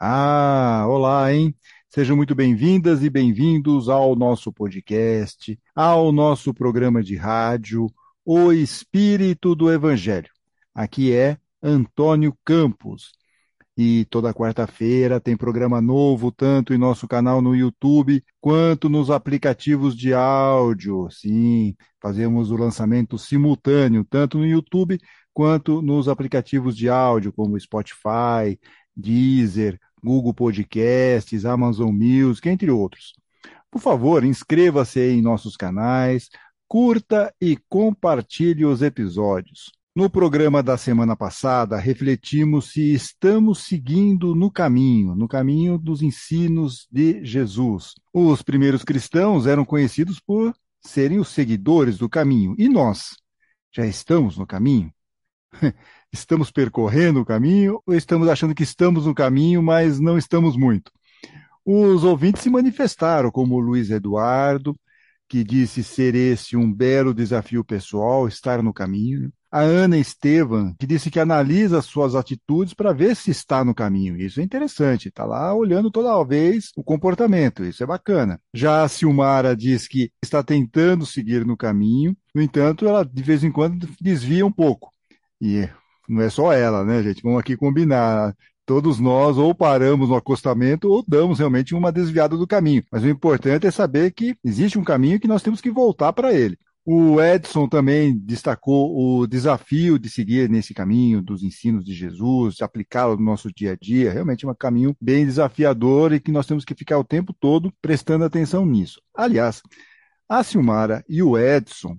Ah, olá, hein? Sejam muito bem-vindas e bem-vindos ao nosso podcast, ao nosso programa de rádio, O Espírito do Evangelho. Aqui é Antônio Campos. E toda quarta-feira tem programa novo, tanto em nosso canal no YouTube quanto nos aplicativos de áudio. Sim, fazemos o lançamento simultâneo, tanto no YouTube quanto nos aplicativos de áudio, como Spotify, Deezer, Google Podcasts, Amazon Music, entre outros. Por favor, inscreva-se em nossos canais, curta e compartilhe os episódios. No programa da semana passada, refletimos se estamos seguindo no caminho, no caminho dos ensinos de Jesus. Os primeiros cristãos eram conhecidos por serem os seguidores do caminho. E nós? Já estamos no caminho? estamos percorrendo o caminho ou estamos achando que estamos no caminho, mas não estamos muito? Os ouvintes se manifestaram, como o Luiz Eduardo, que disse ser esse um belo desafio pessoal, estar no caminho. A Ana Estevam, que disse que analisa suas atitudes para ver se está no caminho. Isso é interessante, está lá olhando toda vez o comportamento, isso é bacana. Já a Silmara diz que está tentando seguir no caminho, no entanto, ela de vez em quando desvia um pouco. E não é só ela, né, gente? Vamos aqui combinar. Todos nós ou paramos no acostamento ou damos realmente uma desviada do caminho. Mas o importante é saber que existe um caminho que nós temos que voltar para ele. O Edson também destacou o desafio de seguir nesse caminho dos ensinos de Jesus, de aplicá-lo no nosso dia a dia. Realmente é um caminho bem desafiador e que nós temos que ficar o tempo todo prestando atenção nisso. Aliás, a Silmara e o Edson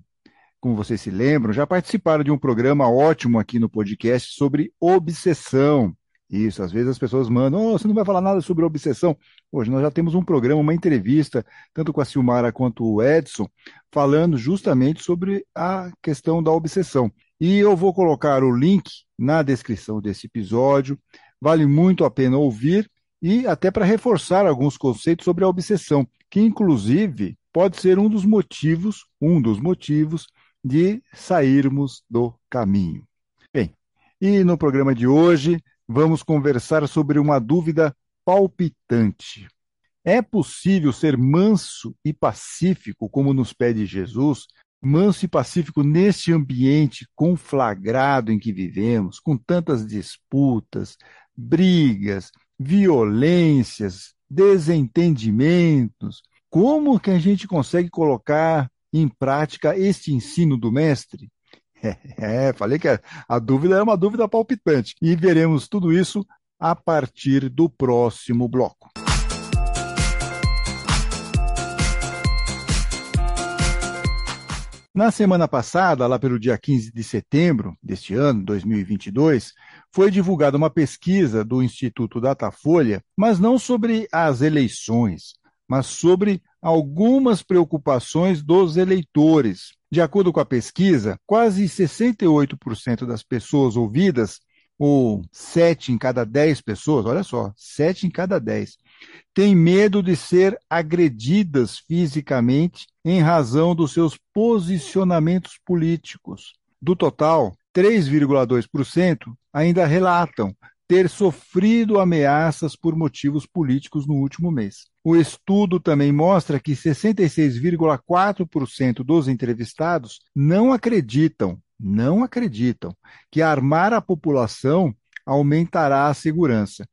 como vocês se lembram, já participaram de um programa ótimo aqui no podcast sobre obsessão. Isso, às vezes as pessoas mandam, oh, você não vai falar nada sobre obsessão. Hoje nós já temos um programa, uma entrevista, tanto com a Silmara quanto o Edson, falando justamente sobre a questão da obsessão. E eu vou colocar o link na descrição desse episódio. Vale muito a pena ouvir e até para reforçar alguns conceitos sobre a obsessão, que inclusive pode ser um dos motivos, um dos motivos de sairmos do caminho. Bem, e no programa de hoje vamos conversar sobre uma dúvida palpitante. É possível ser manso e pacífico, como nos pede Jesus, manso e pacífico neste ambiente conflagrado em que vivemos, com tantas disputas, brigas, violências, desentendimentos? Como que a gente consegue colocar em prática este ensino do mestre? É, falei que a dúvida é uma dúvida palpitante. E veremos tudo isso a partir do próximo bloco. Na semana passada, lá pelo dia 15 de setembro deste ano, 2022, foi divulgada uma pesquisa do Instituto Datafolha, mas não sobre as eleições, mas sobre algumas preocupações dos eleitores. De acordo com a pesquisa, quase 68% das pessoas ouvidas, ou 7 em cada 10 pessoas, olha só, 7 em cada 10, têm medo de ser agredidas fisicamente em razão dos seus posicionamentos políticos. Do total, 3,2% ainda relatam ter sofrido ameaças por motivos políticos no último mês. O estudo também mostra que 66,4% dos entrevistados não acreditam, não acreditam, que armar a população aumentará a segurança.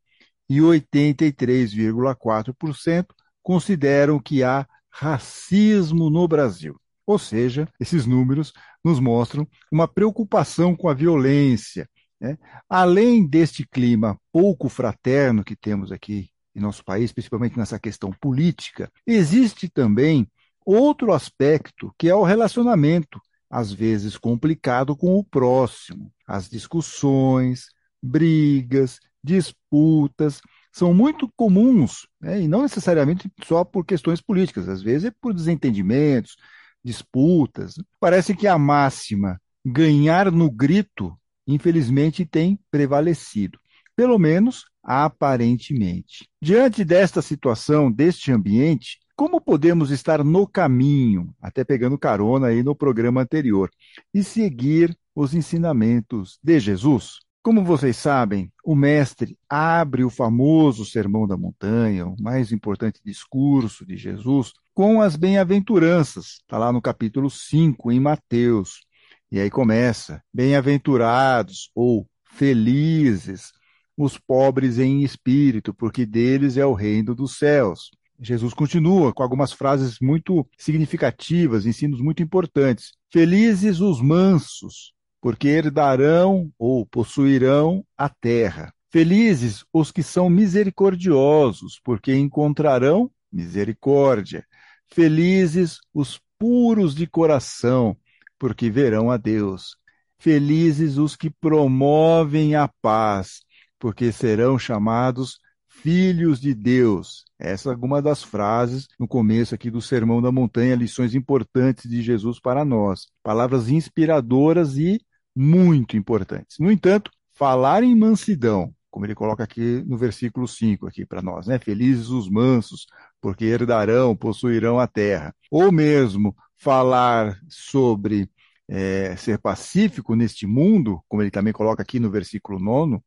E 83,4% consideram que há racismo no Brasil. Ou seja, esses números nos mostram uma preocupação com a violência, né? Além deste clima pouco fraterno que temos aqui em nosso país, principalmente nessa questão política, existe também outro aspecto que é o relacionamento, às vezes complicado com o próximo. As discussões, brigas, disputas são muito comuns, né? e não necessariamente só por questões políticas, às vezes é por desentendimentos, disputas. Parece que a máxima ganhar no grito infelizmente, tem prevalecido, pelo menos aparentemente. Diante desta situação, deste ambiente, como podemos estar no caminho, até pegando carona aí no programa anterior, e seguir os ensinamentos de Jesus? Como vocês sabem, o mestre abre o famoso Sermão da Montanha, o mais importante discurso de Jesus, com as bem-aventuranças. Está lá no capítulo 5, em Mateus. E aí começa: Bem-aventurados ou felizes os pobres em espírito, porque deles é o reino dos céus. Jesus continua com algumas frases muito significativas, ensinos muito importantes. Felizes os mansos, porque herdarão ou possuirão a terra. Felizes os que são misericordiosos, porque encontrarão misericórdia. Felizes os puros de coração, porque verão a Deus. Felizes os que promovem a paz, porque serão chamados filhos de Deus. Essa é alguma das frases no começo aqui do Sermão da Montanha, lições importantes de Jesus para nós. Palavras inspiradoras e muito importantes. No entanto, falar em mansidão, como ele coloca aqui no versículo 5 aqui para nós, né? Felizes os mansos, porque herdarão, possuirão a terra. Ou mesmo falar sobre é, ser pacífico neste mundo, como ele também coloca aqui no versículo 9,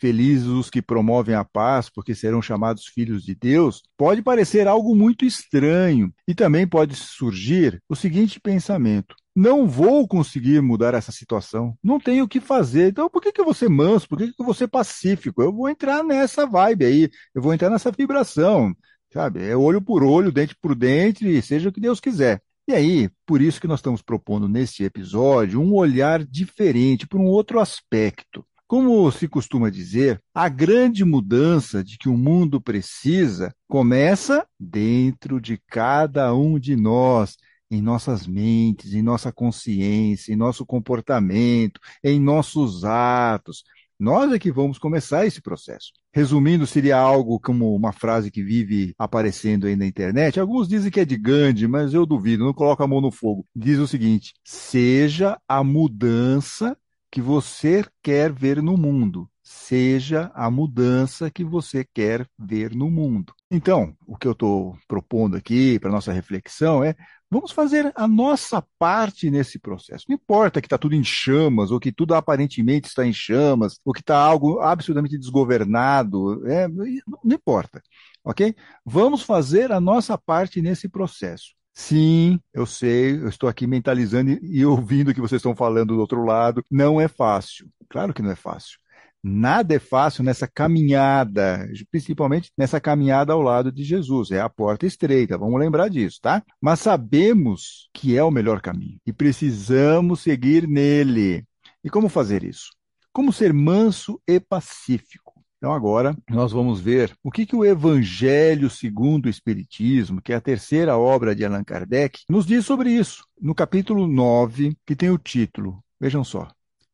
felizes os que promovem a paz, porque serão chamados filhos de Deus, pode parecer algo muito estranho. E também pode surgir o seguinte pensamento: não vou conseguir mudar essa situação, não tenho o que fazer. Então, por que, que eu vou ser manso? Por que, que eu vou ser pacífico? Eu vou entrar nessa vibe aí, eu vou entrar nessa vibração, sabe? É olho por olho, dente por dente, seja o que Deus quiser. E aí, por isso que nós estamos propondo neste episódio um olhar diferente, por um outro aspecto. Como se costuma dizer, a grande mudança de que o mundo precisa começa dentro de cada um de nós em nossas mentes, em nossa consciência, em nosso comportamento, em nossos atos. Nós é que vamos começar esse processo. Resumindo, seria algo como uma frase que vive aparecendo aí na internet. Alguns dizem que é de Gandhi, mas eu duvido, não coloca a mão no fogo. Diz o seguinte: seja a mudança que você quer ver no mundo seja a mudança que você quer ver no mundo. Então, o que eu estou propondo aqui para nossa reflexão é vamos fazer a nossa parte nesse processo. Não importa que está tudo em chamas, ou que tudo aparentemente está em chamas, ou que está algo absolutamente desgovernado, é, não importa, ok? Vamos fazer a nossa parte nesse processo. Sim, eu sei, eu estou aqui mentalizando e ouvindo o que vocês estão falando do outro lado. Não é fácil. Claro que não é fácil. Nada é fácil nessa caminhada, principalmente nessa caminhada ao lado de Jesus. É a porta estreita, vamos lembrar disso, tá? Mas sabemos que é o melhor caminho e precisamos seguir nele. E como fazer isso? Como ser manso e pacífico? Então, agora nós vamos ver o que, que o Evangelho segundo o Espiritismo, que é a terceira obra de Allan Kardec, nos diz sobre isso. No capítulo 9, que tem o título, vejam só,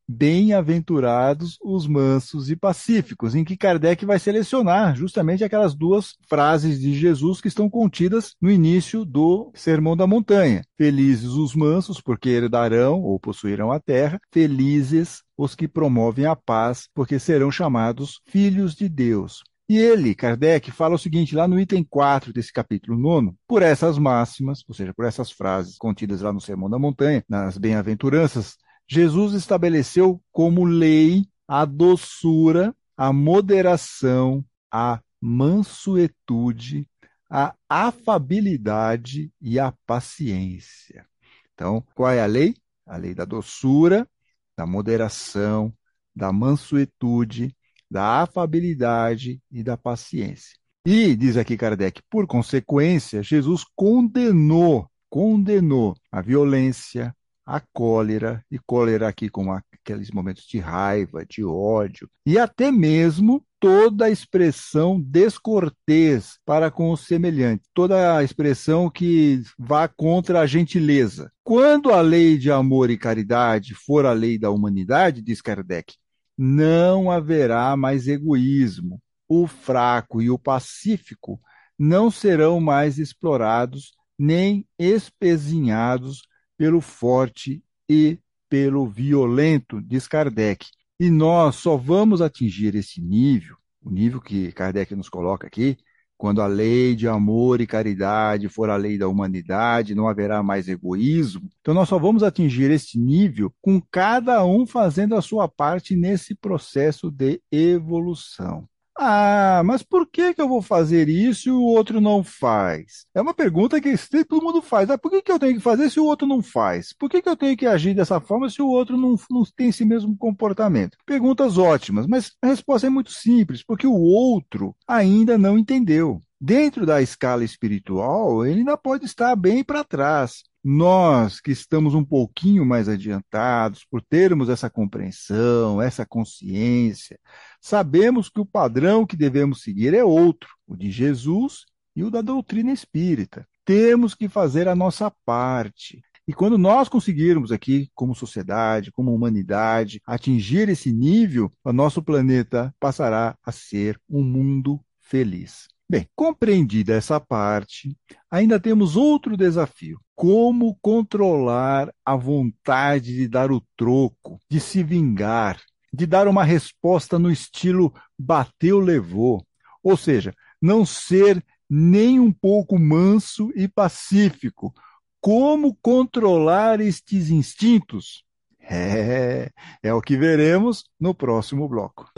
Bem-aventurados os mansos e pacíficos, em que Kardec vai selecionar justamente aquelas duas frases de Jesus que estão contidas no início do Sermão da Montanha. Felizes os mansos, porque herdarão ou possuirão a terra. Felizes os que promovem a paz, porque serão chamados filhos de Deus. E ele, Kardec, fala o seguinte lá no item 4 desse capítulo 9, por essas máximas, ou seja, por essas frases contidas lá no Sermão da Montanha, nas bem-aventuranças, Jesus estabeleceu como lei a doçura, a moderação, a mansuetude, a afabilidade e a paciência. Então, qual é a lei? A lei da doçura, da moderação, da mansuetude, da afabilidade e da paciência. E, diz aqui Kardec, por consequência, Jesus condenou, condenou a violência, a cólera, e cólera aqui com aqueles momentos de raiva, de ódio, e até mesmo toda a expressão descortês para com o semelhante, toda a expressão que vá contra a gentileza. Quando a lei de amor e caridade for a lei da humanidade, diz Kardec, não haverá mais egoísmo. O fraco e o pacífico não serão mais explorados nem espezinhados pelo forte e pelo violento, diz Kardec. E nós só vamos atingir esse nível, o nível que Kardec nos coloca aqui, Quando a lei de amor e caridade for a lei da humanidade, não haverá mais egoísmo. Então, nós só vamos atingir este nível com cada um fazendo a sua parte nesse processo de evolução. Ah, mas por que, que eu vou fazer isso e o outro não faz? É uma pergunta que todo mundo faz. Ah, por que, que eu tenho que fazer se o outro não faz? Por que, que eu tenho que agir dessa forma se o outro não, não tem esse mesmo comportamento? Perguntas ótimas, mas a resposta é muito simples, porque o outro ainda não entendeu. Dentro da escala espiritual, ele ainda pode estar bem para trás. Nós que estamos um pouquinho mais adiantados, por termos essa compreensão, essa consciência, sabemos que o padrão que devemos seguir é outro, o de Jesus e o da doutrina espírita. Temos que fazer a nossa parte. E quando nós conseguirmos aqui, como sociedade, como humanidade, atingir esse nível, o nosso planeta passará a ser um mundo feliz. Bem, compreendida essa parte, ainda temos outro desafio: como controlar a vontade de dar o troco, de se vingar, de dar uma resposta no estilo bateu, levou. Ou seja, não ser nem um pouco manso e pacífico. Como controlar estes instintos? É, é o que veremos no próximo bloco.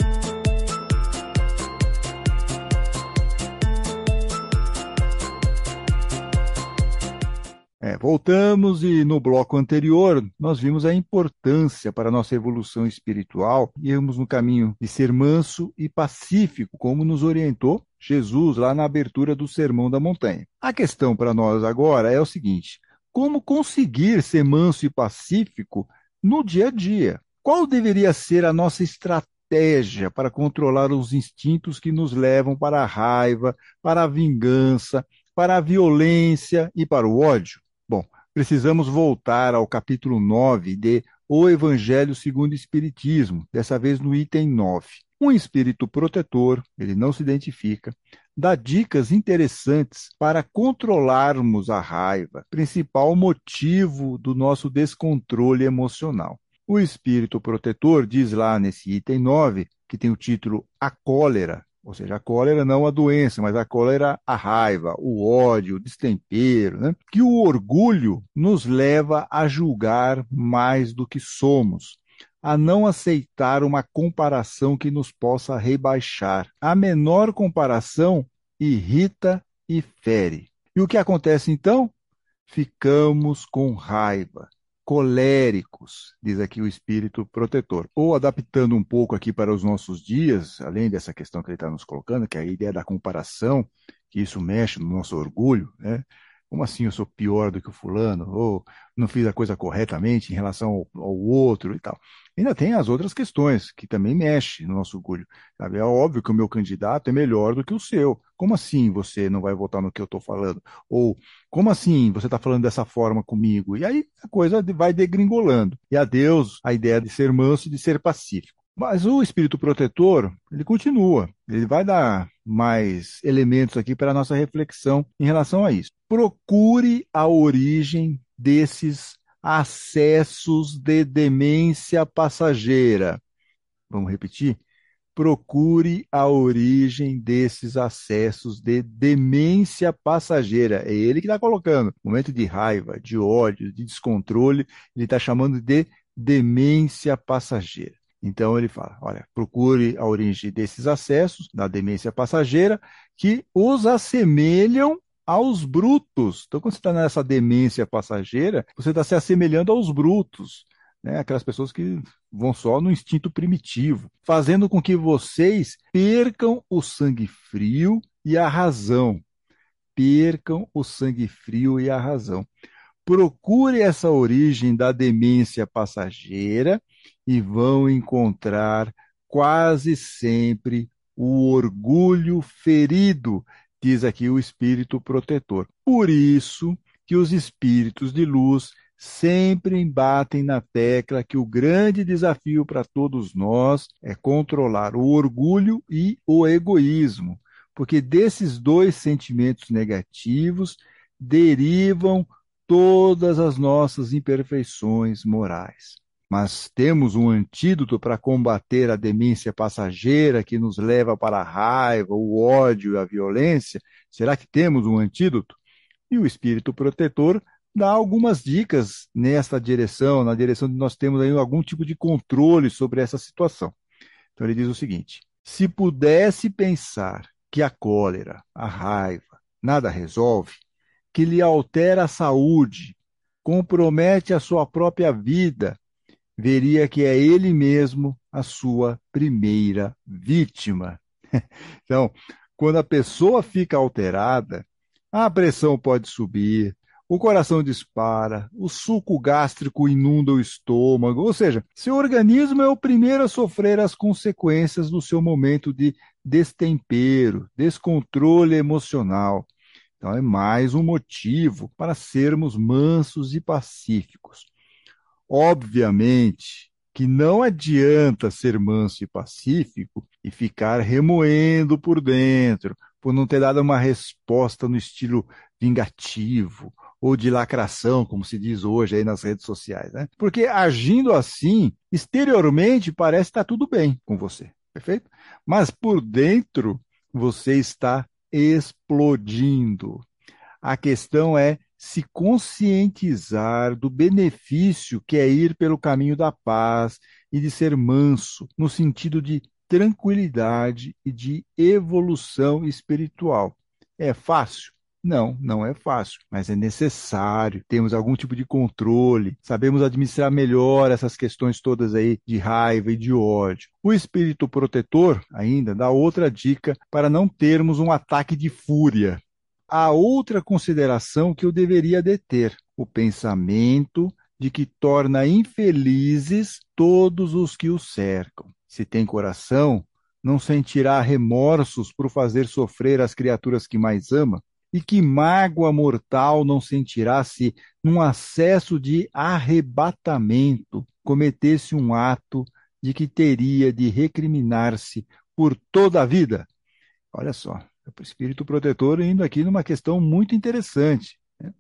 É, voltamos e no bloco anterior nós vimos a importância para a nossa evolução espiritual e no caminho de ser manso e pacífico, como nos orientou Jesus lá na abertura do Sermão da Montanha. A questão para nós agora é o seguinte: como conseguir ser manso e pacífico no dia a dia? Qual deveria ser a nossa estratégia para controlar os instintos que nos levam para a raiva, para a vingança, para a violência e para o ódio? Bom, precisamos voltar ao capítulo 9 de O Evangelho segundo o Espiritismo, dessa vez no item 9. Um espírito protetor, ele não se identifica, dá dicas interessantes para controlarmos a raiva, principal motivo do nosso descontrole emocional. O espírito protetor diz lá nesse item 9, que tem o título A Cólera, ou seja, a cólera não a doença, mas a cólera a raiva, o ódio, o destempero, né? que o orgulho nos leva a julgar mais do que somos, a não aceitar uma comparação que nos possa rebaixar. A menor comparação irrita e fere. E o que acontece então? Ficamos com raiva coléricos, diz aqui o espírito protetor. Ou adaptando um pouco aqui para os nossos dias, além dessa questão que ele está nos colocando, que é a ideia da comparação, que isso mexe no nosso orgulho, né? Como assim eu sou pior do que o fulano? Ou não fiz a coisa corretamente em relação ao, ao outro e tal. Ainda tem as outras questões que também mexem no nosso orgulho. Sabe? É óbvio que o meu candidato é melhor do que o seu. Como assim você não vai votar no que eu estou falando? Ou como assim você está falando dessa forma comigo? E aí a coisa vai degringolando. E adeus a ideia de ser manso e de ser pacífico. Mas o espírito protetor, ele continua. Ele vai dar mais elementos aqui para a nossa reflexão em relação a isso. Procure a origem desses acessos de demência passageira. Vamos repetir? Procure a origem desses acessos de demência passageira. É ele que está colocando. Momento de raiva, de ódio, de descontrole, ele está chamando de demência passageira. Então ele fala: olha, procure a origem desses acessos da demência passageira que os assemelham aos brutos. Então, quando você está nessa demência passageira, você está se assemelhando aos brutos. Né? Aquelas pessoas que vão só no instinto primitivo, fazendo com que vocês percam o sangue frio e a razão. Percam o sangue frio e a razão. Procure essa origem da demência passageira e vão encontrar quase sempre o orgulho ferido, diz aqui o espírito protetor. Por isso que os espíritos de luz sempre batem na tecla que o grande desafio para todos nós é controlar o orgulho e o egoísmo, porque desses dois sentimentos negativos derivam todas as nossas imperfeições morais. Mas temos um antídoto para combater a demência passageira que nos leva para a raiva, o ódio e a violência? Será que temos um antídoto? E o espírito protetor dá algumas dicas nesta direção, na direção de nós temos aí algum tipo de controle sobre essa situação. Então ele diz o seguinte: se pudesse pensar que a cólera, a raiva, nada resolve, que lhe altera a saúde, compromete a sua própria vida, veria que é ele mesmo a sua primeira vítima. Então, quando a pessoa fica alterada, a pressão pode subir, o coração dispara, o suco gástrico inunda o estômago, ou seja, seu organismo é o primeiro a sofrer as consequências do seu momento de destempero, descontrole emocional. Então, é mais um motivo para sermos mansos e pacíficos. Obviamente que não adianta ser manso e pacífico e ficar remoendo por dentro, por não ter dado uma resposta no estilo vingativo ou de lacração, como se diz hoje aí nas redes sociais, né? Porque agindo assim, exteriormente parece estar tudo bem com você, perfeito? Mas por dentro você está explodindo. A questão é se conscientizar do benefício que é ir pelo caminho da paz e de ser manso, no sentido de tranquilidade e de evolução espiritual. É fácil? Não, não é fácil, mas é necessário. Temos algum tipo de controle, sabemos administrar melhor essas questões todas aí de raiva e de ódio. O espírito protetor ainda dá outra dica para não termos um ataque de fúria. Há outra consideração que eu deveria deter: o pensamento de que torna infelizes todos os que o cercam. Se tem coração, não sentirá remorsos por fazer sofrer as criaturas que mais ama? E que mágoa mortal não sentirá se, num acesso de arrebatamento, cometesse um ato de que teria de recriminar-se por toda a vida? Olha só, espírito protetor indo aqui numa questão muito interessante. Né?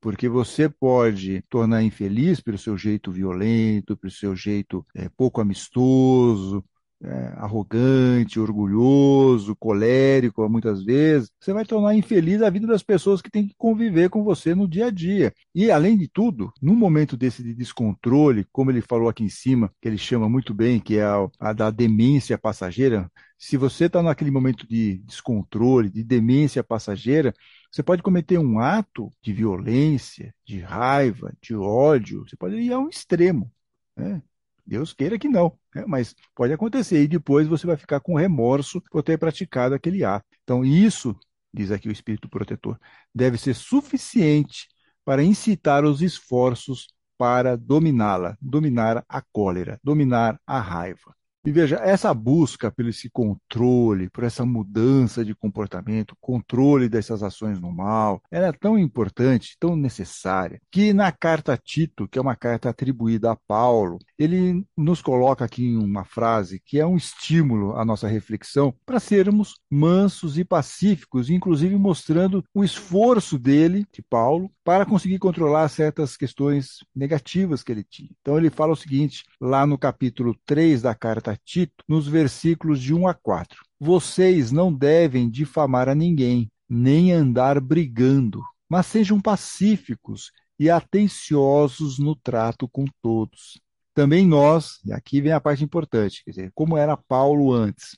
Porque você pode tornar infeliz pelo seu jeito violento, pelo seu jeito é, pouco amistoso, é, arrogante, orgulhoso, colérico, muitas vezes, você vai tornar infeliz a vida das pessoas que têm que conviver com você no dia a dia. E, além de tudo, num momento desse de descontrole, como ele falou aqui em cima, que ele chama muito bem, que é a, a da demência passageira, se você está naquele momento de descontrole, de demência passageira, você pode cometer um ato de violência, de raiva, de ódio, você pode ir a um extremo. Né? Deus queira que não, né? mas pode acontecer e depois você vai ficar com remorso por ter praticado aquele ato. Então, isso, diz aqui o Espírito Protetor, deve ser suficiente para incitar os esforços para dominá-la, dominar a cólera, dominar a raiva. E veja, essa busca pelo esse controle, por essa mudança de comportamento, controle dessas ações no mal, ela é tão importante, tão necessária, que na carta Tito, que é uma carta atribuída a Paulo, ele nos coloca aqui uma frase que é um estímulo à nossa reflexão para sermos mansos e pacíficos, inclusive mostrando o esforço dele, de Paulo, para conseguir controlar certas questões negativas que ele tinha. Então ele fala o seguinte, lá no capítulo 3 da carta Tito, nos versículos de 1 a 4. Vocês não devem difamar a ninguém, nem andar brigando, mas sejam pacíficos e atenciosos no trato com todos. Também nós, e aqui vem a parte importante, quer dizer, como era Paulo antes,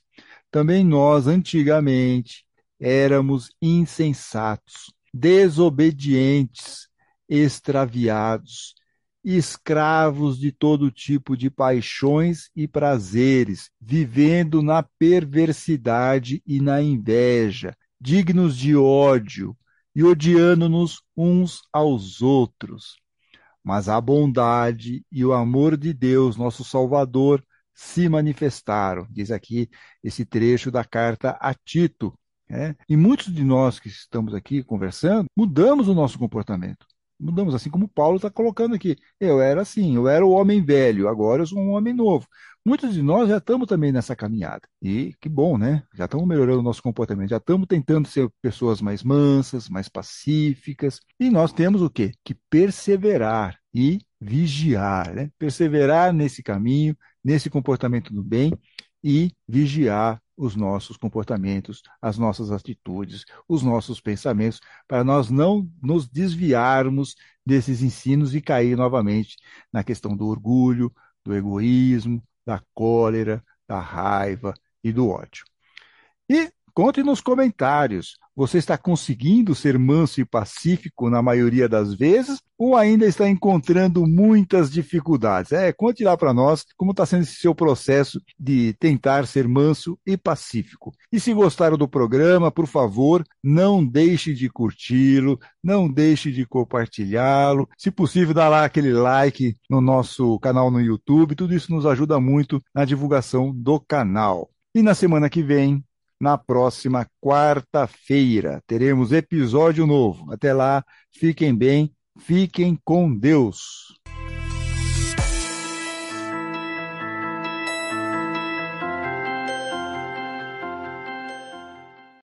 também nós, antigamente, éramos insensatos, desobedientes, extraviados, escravos de todo tipo de paixões e prazeres, vivendo na perversidade e na inveja, dignos de ódio e odiando-nos uns aos outros. Mas a bondade e o amor de Deus, nosso Salvador, se manifestaram. Diz aqui esse trecho da carta a Tito. Né? E muitos de nós que estamos aqui conversando, mudamos o nosso comportamento. Mudamos, assim como Paulo está colocando aqui. Eu era assim, eu era o homem velho, agora eu sou um homem novo. Muitos de nós já estamos também nessa caminhada. E que bom, né? Já estamos melhorando o nosso comportamento, já estamos tentando ser pessoas mais mansas, mais pacíficas. E nós temos o quê? Que perseverar e vigiar, né? Perseverar nesse caminho, nesse comportamento do bem e vigiar os nossos comportamentos, as nossas atitudes, os nossos pensamentos, para nós não nos desviarmos desses ensinos e cair novamente na questão do orgulho, do egoísmo, da cólera, da raiva e do ódio. E Conte nos comentários. Você está conseguindo ser manso e pacífico na maioria das vezes ou ainda está encontrando muitas dificuldades? É, conte lá para nós como está sendo esse seu processo de tentar ser manso e pacífico. E se gostaram do programa, por favor, não deixe de curti-lo, não deixe de compartilhá-lo. Se possível, dá lá aquele like no nosso canal no YouTube. Tudo isso nos ajuda muito na divulgação do canal. E na semana que vem na próxima quarta-feira. Teremos episódio novo. Até lá, fiquem bem, fiquem com Deus.